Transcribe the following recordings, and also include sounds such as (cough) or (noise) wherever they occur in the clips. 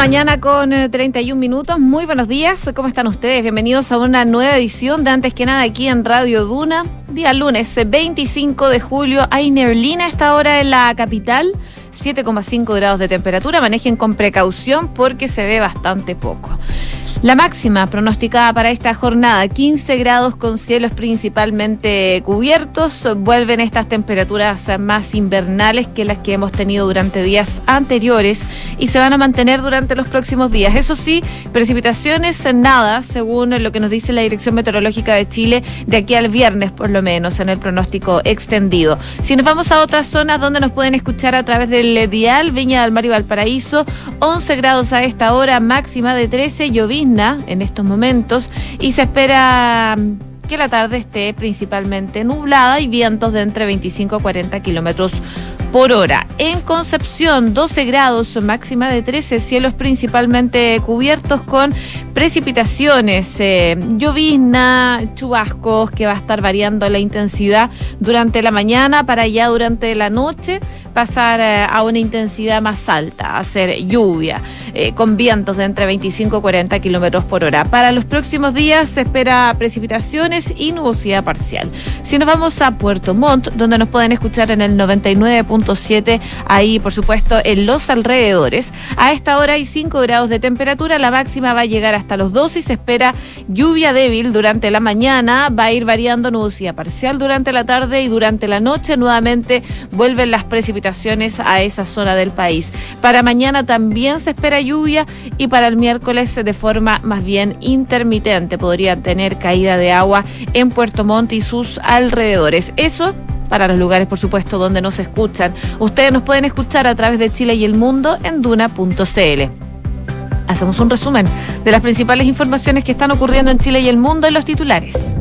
mañana con 31 eh, minutos. Muy buenos días. ¿Cómo están ustedes? Bienvenidos a una nueva edición de Antes que nada aquí en Radio Duna. Día lunes 25 de julio. Hay neblina a esta hora en la capital. 7,5 grados de temperatura. Manejen con precaución porque se ve bastante poco. La máxima pronosticada para esta jornada, 15 grados con cielos principalmente cubiertos. Vuelven estas temperaturas más invernales que las que hemos tenido durante días anteriores y se van a mantener durante los próximos días. Eso sí, precipitaciones nada, según lo que nos dice la Dirección Meteorológica de Chile, de aquí al viernes por lo menos en el pronóstico extendido. Si nos vamos a otras zonas donde nos pueden escuchar a través del dial, Viña del Mar y Valparaíso, 11 grados a esta hora, máxima de 13, en estos momentos y se espera que la tarde esté principalmente nublada y vientos de entre 25 a 40 kilómetros por hora. En Concepción, 12 grados, máxima de 13, cielos principalmente cubiertos con precipitaciones, eh, llovizna, chubascos, que va a estar variando la intensidad durante la mañana para ya durante la noche pasar eh, a una intensidad más alta, hacer lluvia, eh, con vientos de entre 25 y 40 kilómetros por hora. Para los próximos días se espera precipitaciones y nubosidad parcial. Si nos vamos a Puerto Montt, donde nos pueden escuchar en el 99.7, ahí por supuesto en los alrededores, a esta hora hay 5 grados de temperatura, la máxima va a llegar hasta los 2 y se espera lluvia débil durante la mañana, va a ir variando nubosidad parcial durante la tarde y durante la noche nuevamente vuelven las precipitaciones a esa zona del país. Para mañana también se espera lluvia y para el miércoles de forma más bien intermitente podrían tener caída de agua en Puerto Montt y sus alrededores. Eso para los lugares, por supuesto, donde nos escuchan. Ustedes nos pueden escuchar a través de Chile y el mundo en duna.cl. Hacemos un resumen de las principales informaciones que están ocurriendo en Chile y el mundo en los titulares.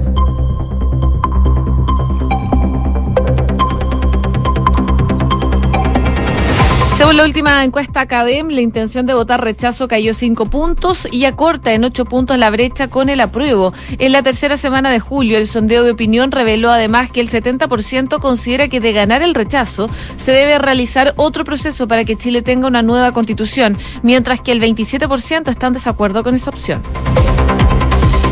Según la última encuesta Academ, la intención de votar rechazo cayó cinco puntos y acorta en ocho puntos la brecha con el apruebo. En la tercera semana de julio, el sondeo de opinión reveló además que el 70% considera que de ganar el rechazo se debe realizar otro proceso para que Chile tenga una nueva constitución, mientras que el 27% está en desacuerdo con esa opción.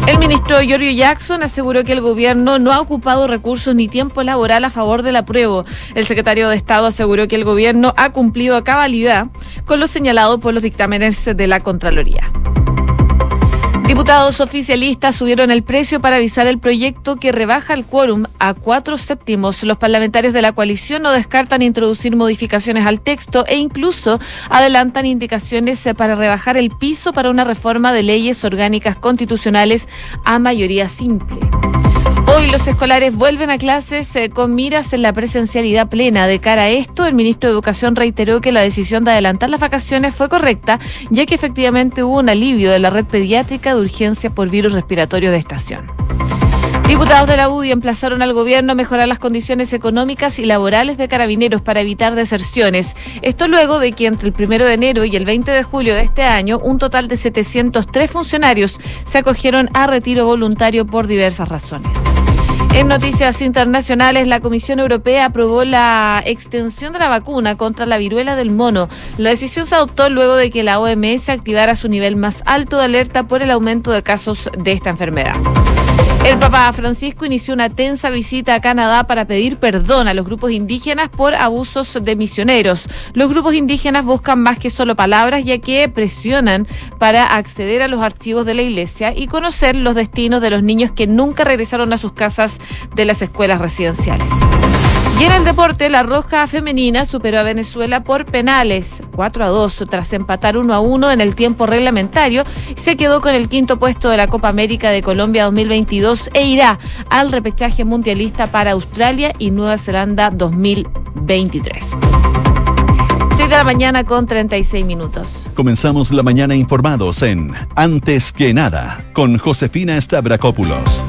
El ministro Giorgio Jackson aseguró que el gobierno no ha ocupado recursos ni tiempo laboral a favor del apruebo. El secretario de Estado aseguró que el gobierno ha cumplido a cabalidad con lo señalado por los dictámenes de la Contraloría. Diputados oficialistas subieron el precio para avisar el proyecto que rebaja el quórum a cuatro séptimos. Los parlamentarios de la coalición no descartan introducir modificaciones al texto e incluso adelantan indicaciones para rebajar el piso para una reforma de leyes orgánicas constitucionales a mayoría simple. Hoy los escolares vuelven a clases eh, con miras en la presencialidad plena. De cara a esto, el ministro de Educación reiteró que la decisión de adelantar las vacaciones fue correcta, ya que efectivamente hubo un alivio de la red pediátrica de urgencia por virus respiratorio de estación. Diputados de la UDI emplazaron al gobierno a mejorar las condiciones económicas y laborales de carabineros para evitar deserciones. Esto luego de que entre el primero de enero y el 20 de julio de este año, un total de 703 funcionarios se acogieron a retiro voluntario por diversas razones. En noticias internacionales, la Comisión Europea aprobó la extensión de la vacuna contra la viruela del mono. La decisión se adoptó luego de que la OMS activara su nivel más alto de alerta por el aumento de casos de esta enfermedad. El Papa Francisco inició una tensa visita a Canadá para pedir perdón a los grupos indígenas por abusos de misioneros. Los grupos indígenas buscan más que solo palabras, ya que presionan para acceder a los archivos de la iglesia y conocer los destinos de los niños que nunca regresaron a sus casas de las escuelas residenciales. Y en el deporte, la Roja Femenina superó a Venezuela por penales 4 a 2 tras empatar 1 a 1 en el tiempo reglamentario. Se quedó con el quinto puesto de la Copa América de Colombia 2022 e irá al repechaje mundialista para Australia y Nueva Zelanda 2023. 6 de la mañana con 36 minutos. Comenzamos la mañana informados en Antes que nada con Josefina Stavrakopoulos.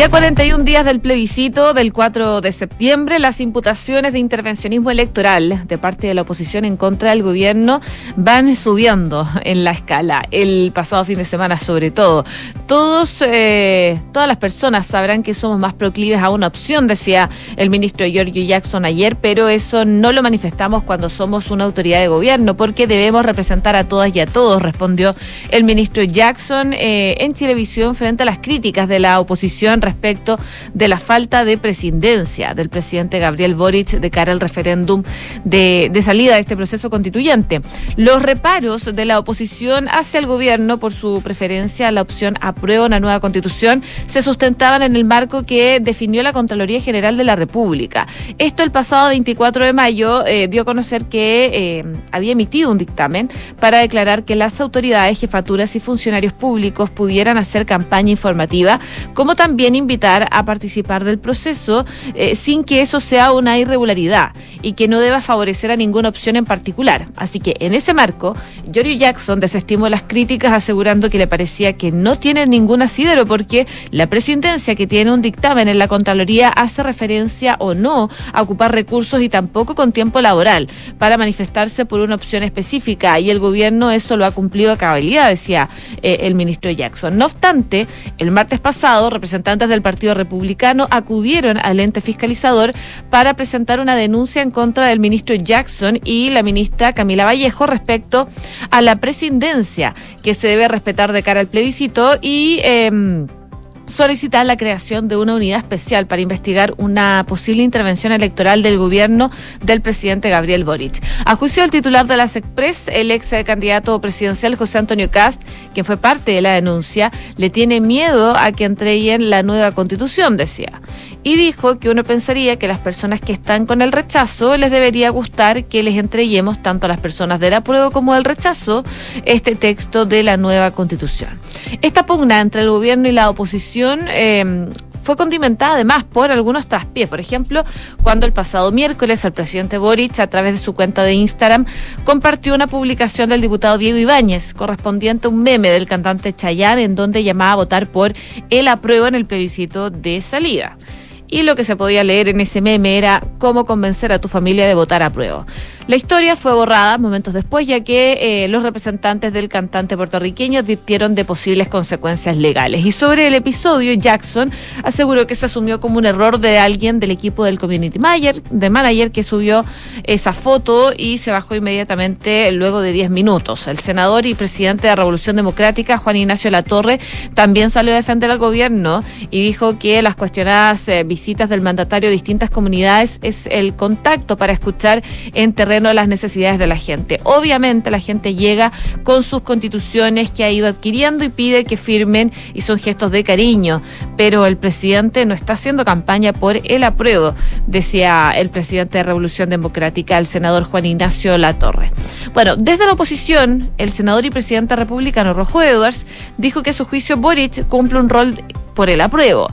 Ya 41 días del plebiscito del 4 de septiembre, las imputaciones de intervencionismo electoral de parte de la oposición en contra del gobierno van subiendo en la escala. El pasado fin de semana, sobre todo. Todos, eh, todas las personas sabrán que somos más proclives a una opción, decía el ministro Giorgio Jackson ayer, pero eso no lo manifestamos cuando somos una autoridad de gobierno, porque debemos representar a todas y a todos, respondió el ministro Jackson eh, en televisión frente a las críticas de la oposición respecto de la falta de presidencia del presidente Gabriel Boric de cara al referéndum de, salida de este proceso constituyente. Los reparos de la oposición hacia el gobierno por su preferencia a la opción aprueba una nueva constitución se sustentaban en el marco que definió la Contraloría General de la República. Esto el pasado 24 de mayo eh, dio a conocer que eh, había emitido un dictamen para declarar que las autoridades, jefaturas y funcionarios públicos pudieran hacer campaña informativa, como también invitar a participar del proceso eh, sin que eso sea una irregularidad y que no deba favorecer a ninguna opción en particular. Así que en ese marco, Giorgio Jackson desestimó las críticas asegurando que le parecía que no tiene ningún asidero porque la presidencia que tiene un dictamen en la Contraloría hace referencia o no a ocupar recursos y tampoco con tiempo laboral para manifestarse por una opción específica y el gobierno eso lo ha cumplido a cabalidad, decía eh, el ministro Jackson. No obstante, el martes pasado, representantes del Partido Republicano acudieron al ente fiscalizador para presentar una denuncia en contra del ministro Jackson y la ministra Camila Vallejo respecto a la presidencia que se debe respetar de cara al plebiscito y... Eh, solicitar la creación de una unidad especial para investigar una posible intervención electoral del gobierno del presidente Gabriel Boric. A juicio del titular de las Express, el ex candidato presidencial José Antonio Cast, quien fue parte de la denuncia, le tiene miedo a que entreguen la nueva constitución, decía y dijo que uno pensaría que las personas que están con el rechazo les debería gustar que les entreguemos tanto a las personas del apruebo como del rechazo este texto de la nueva constitución. Esta pugna entre el gobierno y la oposición eh, fue condimentada además por algunos traspiés. Por ejemplo, cuando el pasado miércoles el presidente Boric, a través de su cuenta de Instagram, compartió una publicación del diputado Diego Ibáñez, correspondiente a un meme del cantante Chayanne, en donde llamaba a votar por el apruebo en el plebiscito de salida y lo que se podía leer en ese meme era cómo convencer a tu familia de votar a prueba. La historia fue borrada momentos después, ya que eh, los representantes del cantante puertorriqueño advirtieron de posibles consecuencias legales. Y sobre el episodio, Jackson aseguró que se asumió como un error de alguien del equipo del community manager, de manager que subió esa foto y se bajó inmediatamente luego de 10 minutos. El senador y presidente de la Revolución Democrática, Juan Ignacio Latorre, también salió a defender al gobierno y dijo que las cuestionadas eh, visitas del mandatario a distintas comunidades es el contacto para escuchar en terreno las necesidades de la gente. Obviamente la gente llega con sus constituciones que ha ido adquiriendo y pide que firmen y son gestos de cariño, pero el presidente no está haciendo campaña por el apruebo, decía el presidente de Revolución Democrática, el senador Juan Ignacio Latorre. Bueno, desde la oposición, el senador y presidente republicano Rojo Edwards dijo que su juicio Boric cumple un rol por el apruebo.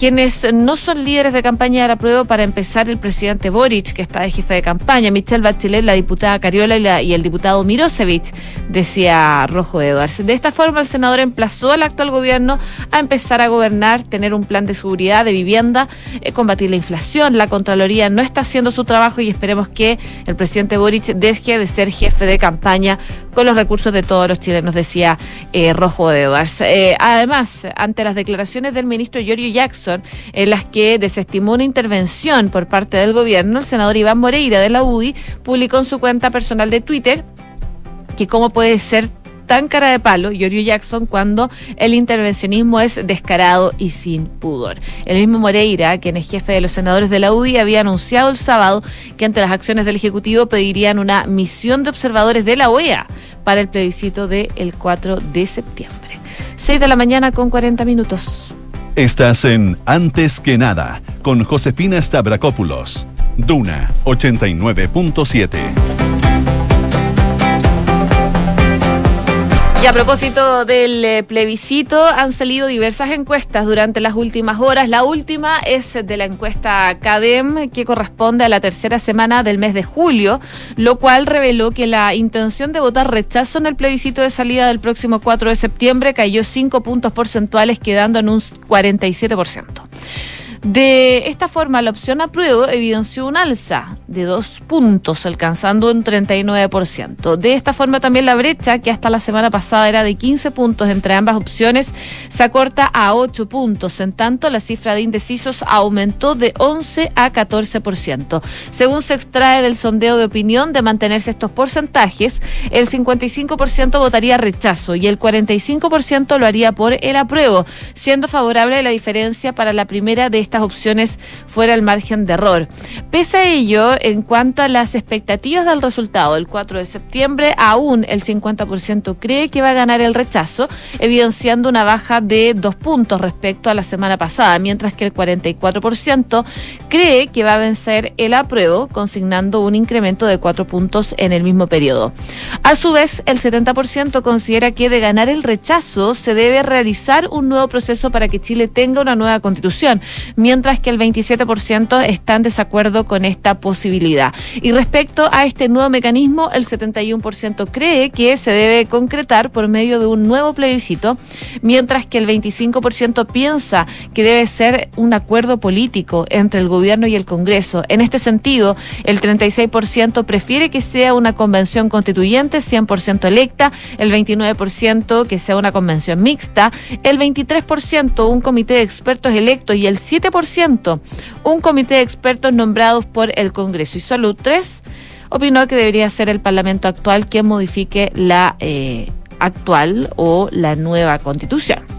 Quienes no son líderes de campaña de la prueba, para empezar, el presidente Boric, que está de jefe de campaña, Michelle Bachelet, la diputada Cariola y, el diputado Mirosevich, decía Rojo Edwards. De esta forma, el senador emplazó al actual gobierno a empezar a gobernar, tener un plan de seguridad, de vivienda, eh, combatir la inflación. La Contraloría no está haciendo su trabajo y esperemos que el presidente Boric deje de ser jefe de campaña con los recursos de todos los chilenos, decía eh, Rojo Edwards. Eh, además, ante las declaraciones del ministro Giorgio Jackson, en las que desestimó una intervención por parte del gobierno, el senador Iván Moreira de la UDI publicó en su cuenta personal de Twitter que cómo puede ser tan cara de palo Giorgio Jackson cuando el intervencionismo es descarado y sin pudor. El mismo Moreira, quien es jefe de los senadores de la UDI, había anunciado el sábado que ante las acciones del Ejecutivo pedirían una misión de observadores de la OEA para el plebiscito del 4 de septiembre. 6 de la mañana con 40 minutos. Estás en Antes que nada con Josefina Stavrakopoulos. Duna 89.7. Y a propósito del eh, plebiscito, han salido diversas encuestas durante las últimas horas. La última es de la encuesta CADEM, que corresponde a la tercera semana del mes de julio, lo cual reveló que la intención de votar rechazo en el plebiscito de salida del próximo 4 de septiembre cayó 5 puntos porcentuales, quedando en un 47%. De esta forma, la opción apruebo evidenció un alza de dos puntos, alcanzando un 39%. De esta forma, también la brecha, que hasta la semana pasada era de 15 puntos entre ambas opciones, se acorta a 8 puntos. En tanto, la cifra de indecisos aumentó de 11 a 14%. Según se extrae del sondeo de opinión de mantenerse estos porcentajes, el 55% votaría rechazo y el 45% lo haría por el apruebo, siendo favorable la diferencia para la primera de estas opciones fuera el margen de error. Pese a ello, en cuanto a las expectativas del resultado del 4 de septiembre, aún el 50% cree que va a ganar el rechazo, evidenciando una baja de dos puntos respecto a la semana pasada, mientras que el 44% cree que va a vencer el apruebo, consignando un incremento de cuatro puntos en el mismo periodo. A su vez, el 70% considera que de ganar el rechazo se debe realizar un nuevo proceso para que Chile tenga una nueva constitución, mientras que el 27% está en desacuerdo con esta posibilidad. Y respecto a este nuevo mecanismo, el 71% cree que se debe concretar por medio de un nuevo plebiscito, mientras que el 25% piensa que debe ser un acuerdo político entre el gobierno y el Congreso. En este sentido, el 36% prefiere que sea una convención constituyente 100% electa, el 29% que sea una convención mixta, el 23% un comité de expertos electos y el 7% un comité de expertos nombrados por el Congreso. Y solo tres opinó que debería ser el Parlamento actual quien modifique la eh, actual o la nueva constitución.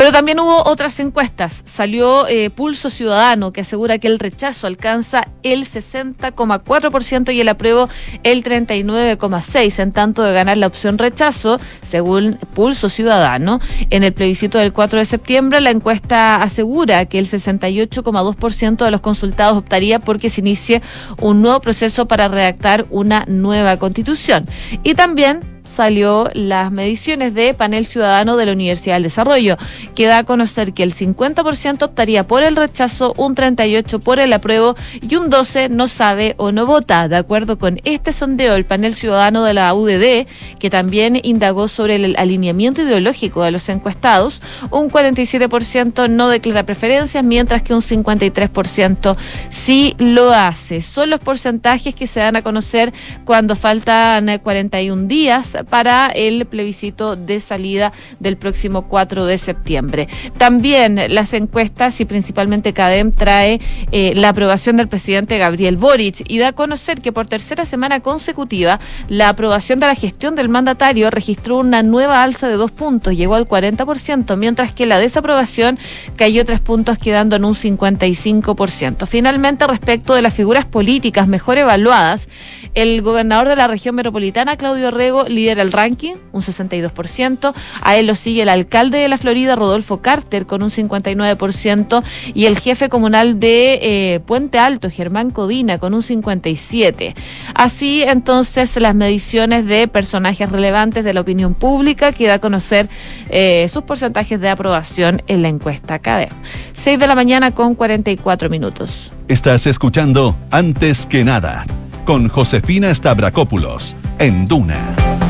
Pero también hubo otras encuestas. Salió eh, Pulso Ciudadano, que asegura que el rechazo alcanza el 60,4% y el apruebo el 39,6%. En tanto de ganar la opción rechazo, según Pulso Ciudadano, en el plebiscito del 4 de septiembre, la encuesta asegura que el 68,2% de los consultados optaría porque se inicie un nuevo proceso para redactar una nueva constitución. Y también salió las mediciones de panel ciudadano de la Universidad del Desarrollo, que da a conocer que el 50% optaría por el rechazo, un 38% por el apruebo y un 12% no sabe o no vota. De acuerdo con este sondeo, el panel ciudadano de la UDD, que también indagó sobre el alineamiento ideológico de los encuestados, un 47% no declara preferencias, mientras que un 53% sí lo hace. Son los porcentajes que se dan a conocer cuando faltan 41 días para el plebiscito de salida del próximo 4 de septiembre. También las encuestas y principalmente CADEM trae eh, la aprobación del presidente Gabriel Boric y da a conocer que por tercera semana consecutiva la aprobación de la gestión del mandatario registró una nueva alza de dos puntos, llegó al 40%, mientras que la desaprobación cayó tres puntos quedando en un 55%. Finalmente, respecto de las figuras políticas mejor evaluadas, el gobernador de la región metropolitana, Claudio Rego, lidera el ranking, un 62%. A él lo sigue el alcalde de la Florida, Rodolfo Carter, con un 59%. Y el jefe comunal de eh, Puente Alto, Germán Codina, con un 57%. Así, entonces, las mediciones de personajes relevantes de la opinión pública que da a conocer eh, sus porcentajes de aprobación en la encuesta CADEM. 6 de la mañana con 44 minutos. Estás escuchando Antes que nada con Josefina Stavrakopoulos en Duna.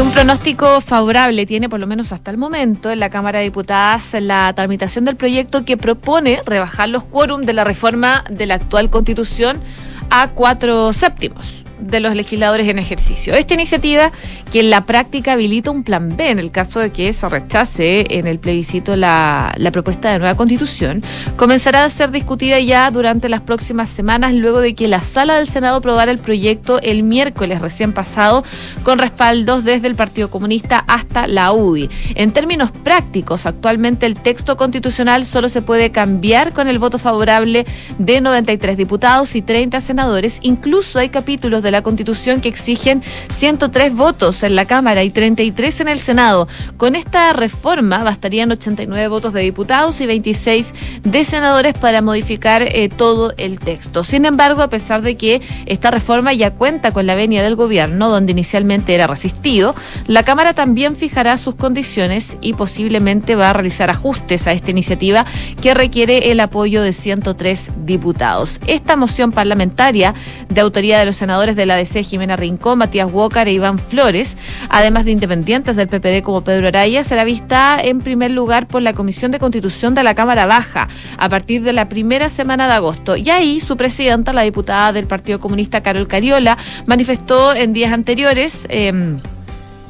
Un pronóstico favorable tiene, por lo menos hasta el momento, en la Cámara de Diputadas la tramitación del proyecto que propone rebajar los quórum de la reforma de la actual Constitución a cuatro séptimos de los legisladores en ejercicio. Esta iniciativa, que en la práctica habilita un plan B en el caso de que se rechace en el plebiscito la, la propuesta de nueva constitución, comenzará a ser discutida ya durante las próximas semanas luego de que la sala del Senado aprobara el proyecto el miércoles recién pasado con respaldos desde el Partido Comunista hasta la UDI. En términos prácticos, actualmente el texto constitucional solo se puede cambiar con el voto favorable de 93 diputados y 30 senadores. Incluso hay capítulos de de la Constitución que exigen 103 votos en la Cámara y 33 en el Senado. Con esta reforma bastarían 89 votos de diputados y 26 de senadores para modificar eh, todo el texto. Sin embargo, a pesar de que esta reforma ya cuenta con la venia del gobierno, donde inicialmente era resistido, la Cámara también fijará sus condiciones y posiblemente va a realizar ajustes a esta iniciativa que requiere el apoyo de 103 diputados. Esta moción parlamentaria de autoría de los senadores de la DC, Jimena Rincón, Matías Walker e Iván Flores, además de independientes del PPD como Pedro Araya, será vista en primer lugar por la Comisión de Constitución de la Cámara Baja a partir de la primera semana de agosto. Y ahí su presidenta, la diputada del Partido Comunista Carol Cariola, manifestó en días anteriores. Eh,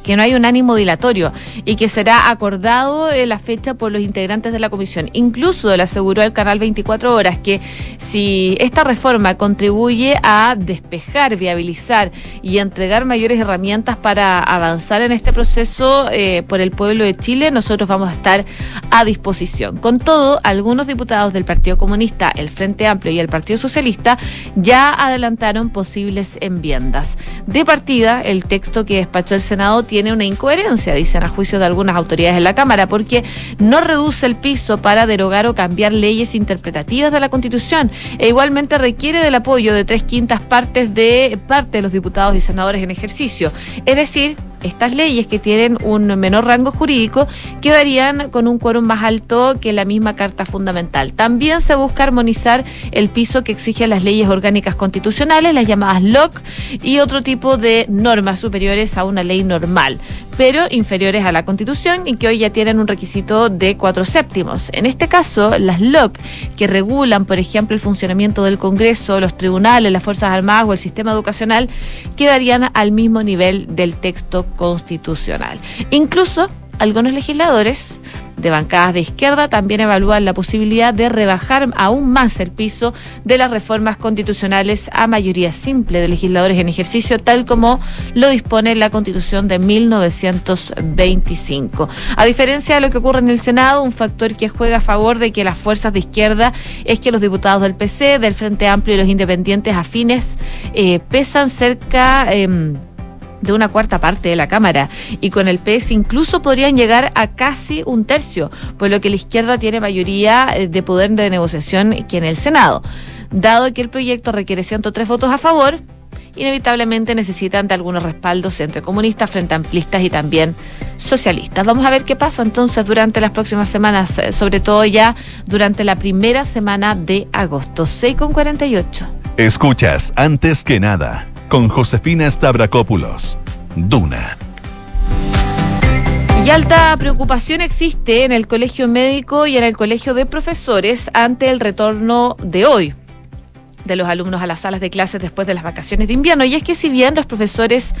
que no hay un ánimo dilatorio y que será acordado en la fecha por los integrantes de la comisión. Incluso le aseguró al canal 24 horas que si esta reforma contribuye a despejar, viabilizar y entregar mayores herramientas para avanzar en este proceso eh, por el pueblo de Chile, nosotros vamos a estar a disposición. Con todo, algunos diputados del Partido Comunista, el Frente Amplio y el Partido Socialista ya adelantaron posibles enmiendas. De partida, el texto que despachó el Senado tiene tiene una incoherencia, dicen a juicio de algunas autoridades en la Cámara, porque no reduce el piso para derogar o cambiar leyes interpretativas de la Constitución e igualmente requiere del apoyo de tres quintas partes de parte de los diputados y senadores en ejercicio. Es decir, estas leyes que tienen un menor rango jurídico quedarían con un quórum más alto que la misma Carta Fundamental. También se busca armonizar el piso que exigen las leyes orgánicas constitucionales, las llamadas LOC, y otro tipo de normas superiores a una ley normal pero inferiores a la Constitución y que hoy ya tienen un requisito de cuatro séptimos. En este caso, las LOC, que regulan, por ejemplo, el funcionamiento del Congreso, los tribunales, las Fuerzas Armadas o el sistema educacional, quedarían al mismo nivel del texto constitucional. Incluso algunos legisladores de bancadas de izquierda también evalúan la posibilidad de rebajar aún más el piso de las reformas constitucionales a mayoría simple de legisladores en ejercicio, tal como lo dispone la Constitución de 1925. A diferencia de lo que ocurre en el Senado, un factor que juega a favor de que las fuerzas de izquierda es que los diputados del PC, del Frente Amplio y los independientes afines eh, pesan cerca... Em, de una cuarta parte de la Cámara y con el PS incluso podrían llegar a casi un tercio, por lo que la izquierda tiene mayoría eh, de poder de negociación que en el Senado. Dado que el proyecto requiere 103 votos a favor, inevitablemente necesitan de algunos respaldos entre comunistas, frente amplistas y también socialistas. Vamos a ver qué pasa entonces durante las próximas semanas, eh, sobre todo ya durante la primera semana de agosto. 6 con 48. Escuchas antes que nada con Josefina Stavrakopoulos. Duna. Y alta preocupación existe en el colegio médico y en el colegio de profesores ante el retorno de hoy de los alumnos a las salas de clases después de las vacaciones de invierno. Y es que si bien los profesores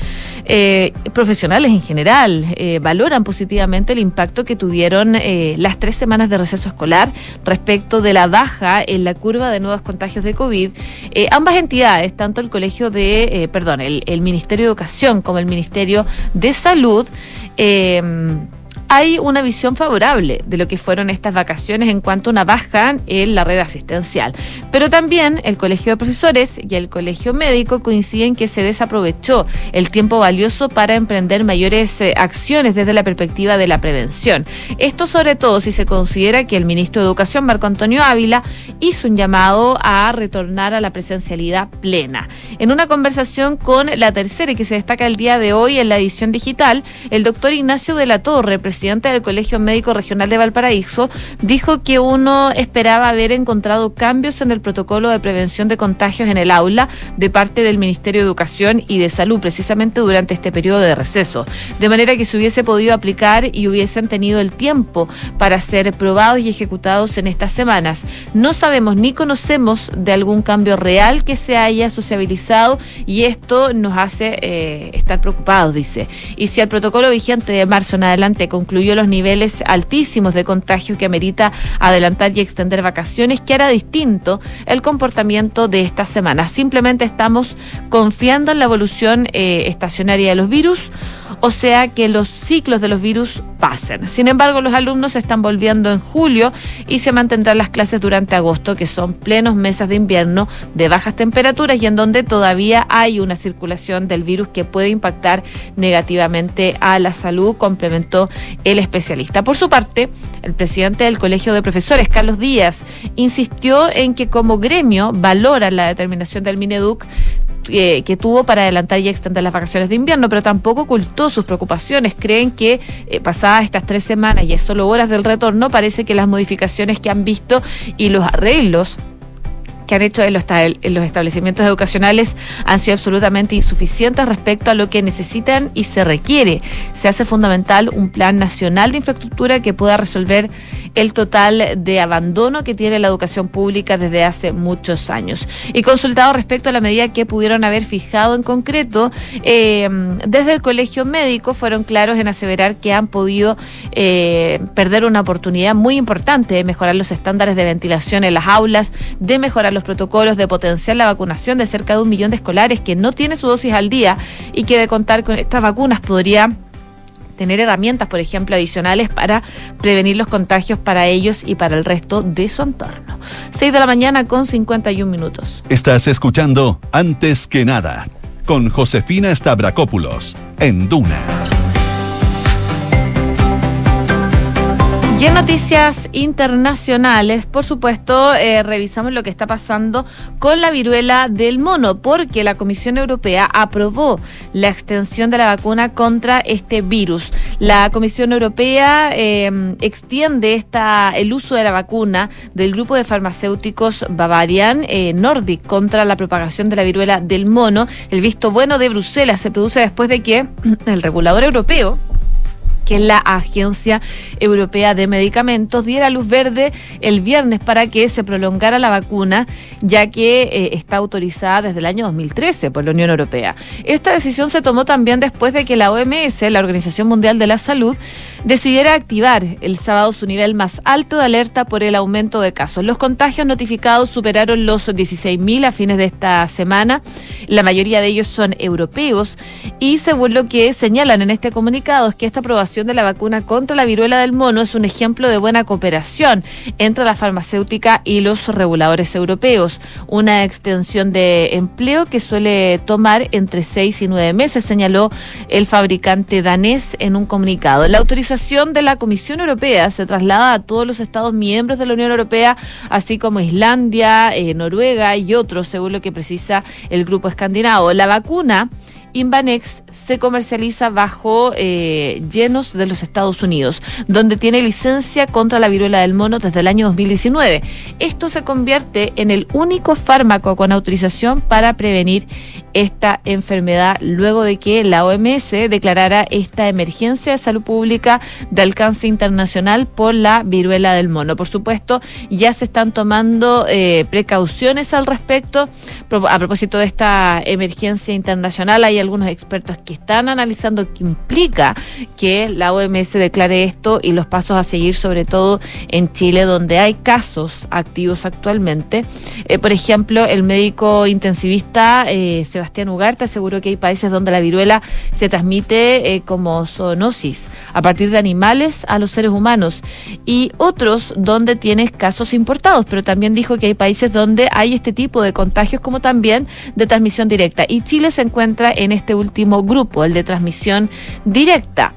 eh, profesionales en general eh, valoran positivamente el impacto que tuvieron eh, las tres semanas de receso escolar respecto de la baja en la curva de nuevos contagios de COVID, ambas entidades, tanto el colegio de, perdón, el, el Ministerio de Educación como el Ministerio de Salud, hay una visión favorable de lo que fueron estas vacaciones en cuanto a una baja en la red asistencial. Pero también el Colegio de Profesores y el Colegio Médico coinciden que se desaprovechó el tiempo valioso para emprender mayores eh, acciones desde la perspectiva de la prevención. Esto sobre todo si se considera que el ministro de Educación, Marco Antonio Ávila, hizo un llamado a retornar a la presencialidad plena. En una conversación con la tercera que se destaca el día de hoy en la edición digital, el doctor Ignacio de la Torre, del Colegio Médico Regional de Valparaíso, dijo que uno esperaba haber encontrado cambios en el protocolo de prevención de contagios en el aula de parte del Ministerio de Educación y de Salud, precisamente durante este periodo de receso, de manera que se hubiese podido aplicar y hubiesen tenido el tiempo para ser probados y ejecutados en estas semanas. No sabemos ni conocemos de algún cambio real que se haya sociabilizado y esto nos hace eh, estar preocupados, dice. Y si el protocolo vigente de marzo en adelante concluye incluyó los niveles altísimos de contagio que amerita adelantar y extender vacaciones, que hará distinto el comportamiento de esta semana. Simplemente estamos confiando en la evolución eh, estacionaria de los virus o sea que los ciclos de los virus pasen. Sin embargo, los alumnos se están volviendo en julio y se mantendrán las clases durante agosto, que son plenos meses de invierno de bajas temperaturas y en donde todavía hay una circulación del virus que puede impactar negativamente a la salud, complementó el especialista. Por su parte, el presidente del Colegio de Profesores, Carlos Díaz, insistió en que como gremio valora la determinación del Mineduc eh, que tuvo para adelantar y extender las vacaciones de invierno, pero tampoco ocultó sus preocupaciones. Creen que eh, pasadas estas tres semanas y es solo horas del retorno, parece que las modificaciones que han visto y los arreglos que han hecho en los, establecimientos educacionales han sido absolutamente insuficientes respecto a lo que necesitan y se requiere. Se hace fundamental un plan nacional de infraestructura que pueda resolver el total de abandono que tiene la educación pública desde hace muchos años. Y consultado respecto a la medida que pudieron haber fijado en concreto, eh, desde el Colegio Médico fueron claros en aseverar que han podido eh, perder una oportunidad muy importante de mejorar los estándares de ventilación en las aulas, de mejorar los los protocolos de potenciar la vacunación de cerca de un millón de escolares que no tiene su dosis al día y que de contar con estas vacunas podría tener herramientas, por ejemplo, adicionales para prevenir los contagios para ellos y para el resto de su entorno. 6 de la mañana con 51 minutos. Estás escuchando Antes que nada con Josefina Stavrakopoulos en Duna Y en noticias internacionales, por supuesto, eh, revisamos lo que está pasando con la viruela del mono, porque la Comisión Europea aprobó la extensión de la vacuna contra este virus. La Comisión Europea eh, extiende esta, el uso de la vacuna del grupo de farmacéuticos Bavarian eh, Nordic contra la propagación de la viruela del mono. El visto bueno de Bruselas se produce después de que (clears throat) el regulador europeo que la Agencia Europea de Medicamentos, diera luz verde el viernes para que se prolongara la vacuna, ya que eh, está autorizada desde el año 2013 por la Unión Europea. Esta decisión se tomó también después de que la OMS, la Organización Mundial de la Salud, decidiera activar el sábado su nivel más alto de alerta por el aumento de casos. Los contagios notificados superaron los 16.000 a fines de esta semana. La mayoría de ellos son europeos y según lo que señalan en este comunicado es que esta aprobación de la vacuna contra la viruela del mono es un ejemplo de buena cooperación entre la farmacéutica y los reguladores europeos. Una extensión de empleo que suele tomar entre seis y nueve meses, señaló el fabricante danés en un comunicado. La autorización de la Comisión Europea se traslada a todos los Estados miembros de la Unión Europea, así como Islandia, eh, Noruega y otros, según lo que precisa el grupo escandinavo. La vacuna Invanex se comercializa bajo eh, llenos de los Estados Unidos, donde tiene licencia contra la viruela del mono desde el año 2019. Esto se convierte en el único fármaco con autorización para prevenir esta enfermedad luego de que la OMS declarara esta emergencia de salud pública de alcance internacional por la viruela del mono. Por supuesto, ya se están tomando eh, precauciones al respecto. A propósito de esta emergencia internacional, hay algunos expertos que están analizando qué implica que la OMS declare esto y los pasos a seguir, sobre todo en Chile, donde hay casos activos actualmente. Eh, por ejemplo, el médico intensivista eh, Sebastián Ugarte aseguró que hay países donde la viruela se transmite eh, como zoonosis a partir de animales a los seres humanos y otros donde tiene casos importados, pero también dijo que hay países donde hay este tipo de contagios como también de transmisión directa y Chile se encuentra en este último grupo, el de transmisión directa.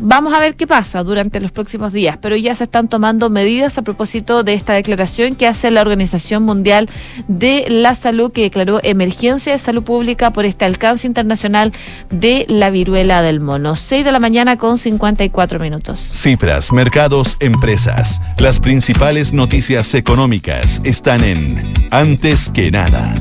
Vamos a ver qué pasa durante los próximos días, pero ya se están tomando medidas a propósito de esta declaración que hace la Organización Mundial de la Salud, que declaró emergencia de salud pública por este alcance internacional de la viruela del mono. 6 de la mañana con 54 minutos. Cifras, mercados, empresas. Las principales noticias económicas están en Antes que nada.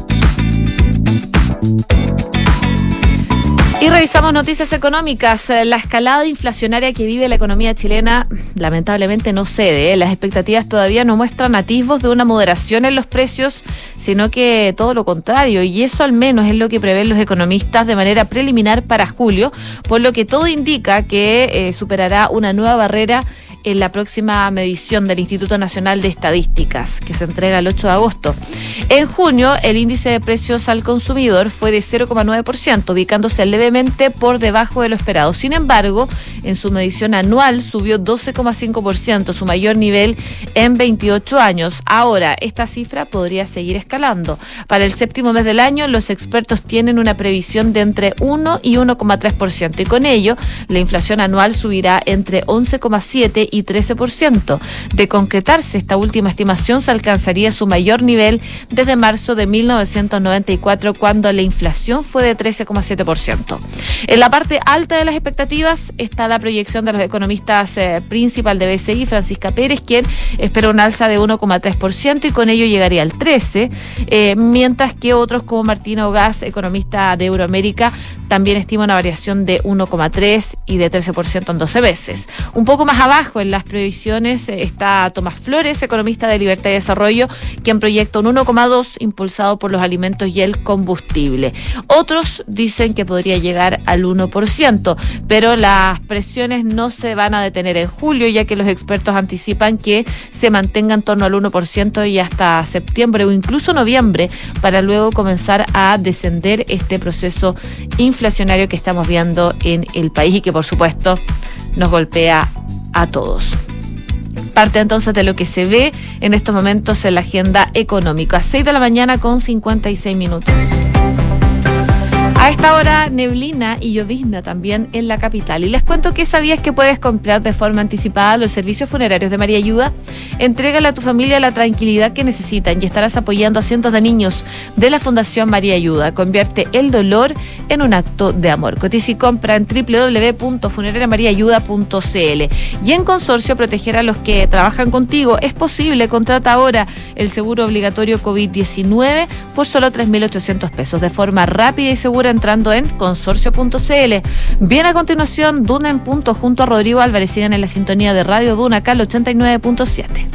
Y revisamos noticias económicas. Eh, la escalada inflacionaria que vive la economía chilena lamentablemente no cede. ¿eh? Las expectativas todavía no muestran atisbos de una moderación en los precios, sino que todo lo contrario. Y eso al menos es lo que prevén los economistas de manera preliminar para julio, por lo que todo indica que eh, superará una nueva barrera en la próxima medición del Instituto Nacional de Estadísticas, que se entrega el 8 de agosto. En junio, el índice de precios al consumidor fue de 0,9%, ubicándose levemente por debajo de lo esperado. Sin embargo, en su medición anual subió 12,5%, su mayor nivel en 28 años. Ahora, esta cifra podría seguir escalando. Para el séptimo mes del año, los expertos tienen una previsión de entre 1 y 1,3%, y con ello, la inflación anual subirá entre 11,7 y 13%. De concretarse esta última estimación, se alcanzaría su mayor nivel desde marzo de 1994, cuando la inflación fue de 13,7%. En la parte alta de las expectativas está la proyección de los economistas eh, principal de BCI, Francisca Pérez, quien espera un alza de 1,3% y con ello llegaría al 13%, eh, mientras que otros como Martino Gas, economista de Euroamérica, también estima una variación de 1,3 y de 13% en 12 veces. Un poco más abajo en las previsiones eh, está Tomás Flores, economista de Libertad y Desarrollo, quien proyecta un 1,2 impulsado por los alimentos y el combustible. Otros dicen que podría llegar al 1%, pero las presiones no se van a detener en julio, ya que los expertos anticipan que se mantenga en torno al 1% y hasta septiembre o incluso noviembre, para luego comenzar a descender este proceso inflacionario inflacionario que estamos viendo en el país y que por supuesto nos golpea a todos. Parte entonces de lo que se ve en estos momentos en la agenda económica. 6 de la mañana con 56 minutos. A esta hora, neblina y llovizna también en la capital. Y les cuento que sabías que puedes comprar de forma anticipada los servicios funerarios de María Ayuda. Entrégale a tu familia la tranquilidad que necesitan y estarás apoyando a cientos de niños de la Fundación María Ayuda. Convierte el dolor en un acto de amor. Cotiza y compra en www.funerariamariaayuda.cl. Y en consorcio, proteger a los que trabajan contigo. Es posible, contrata ahora el seguro obligatorio COVID-19 por solo 3.800 pesos de forma rápida y segura entrando en consorcio.cl. Bien a continuación, Duna en punto junto a Rodrigo Álvarez. Sigan en la sintonía de Radio Duna, acá 89.7.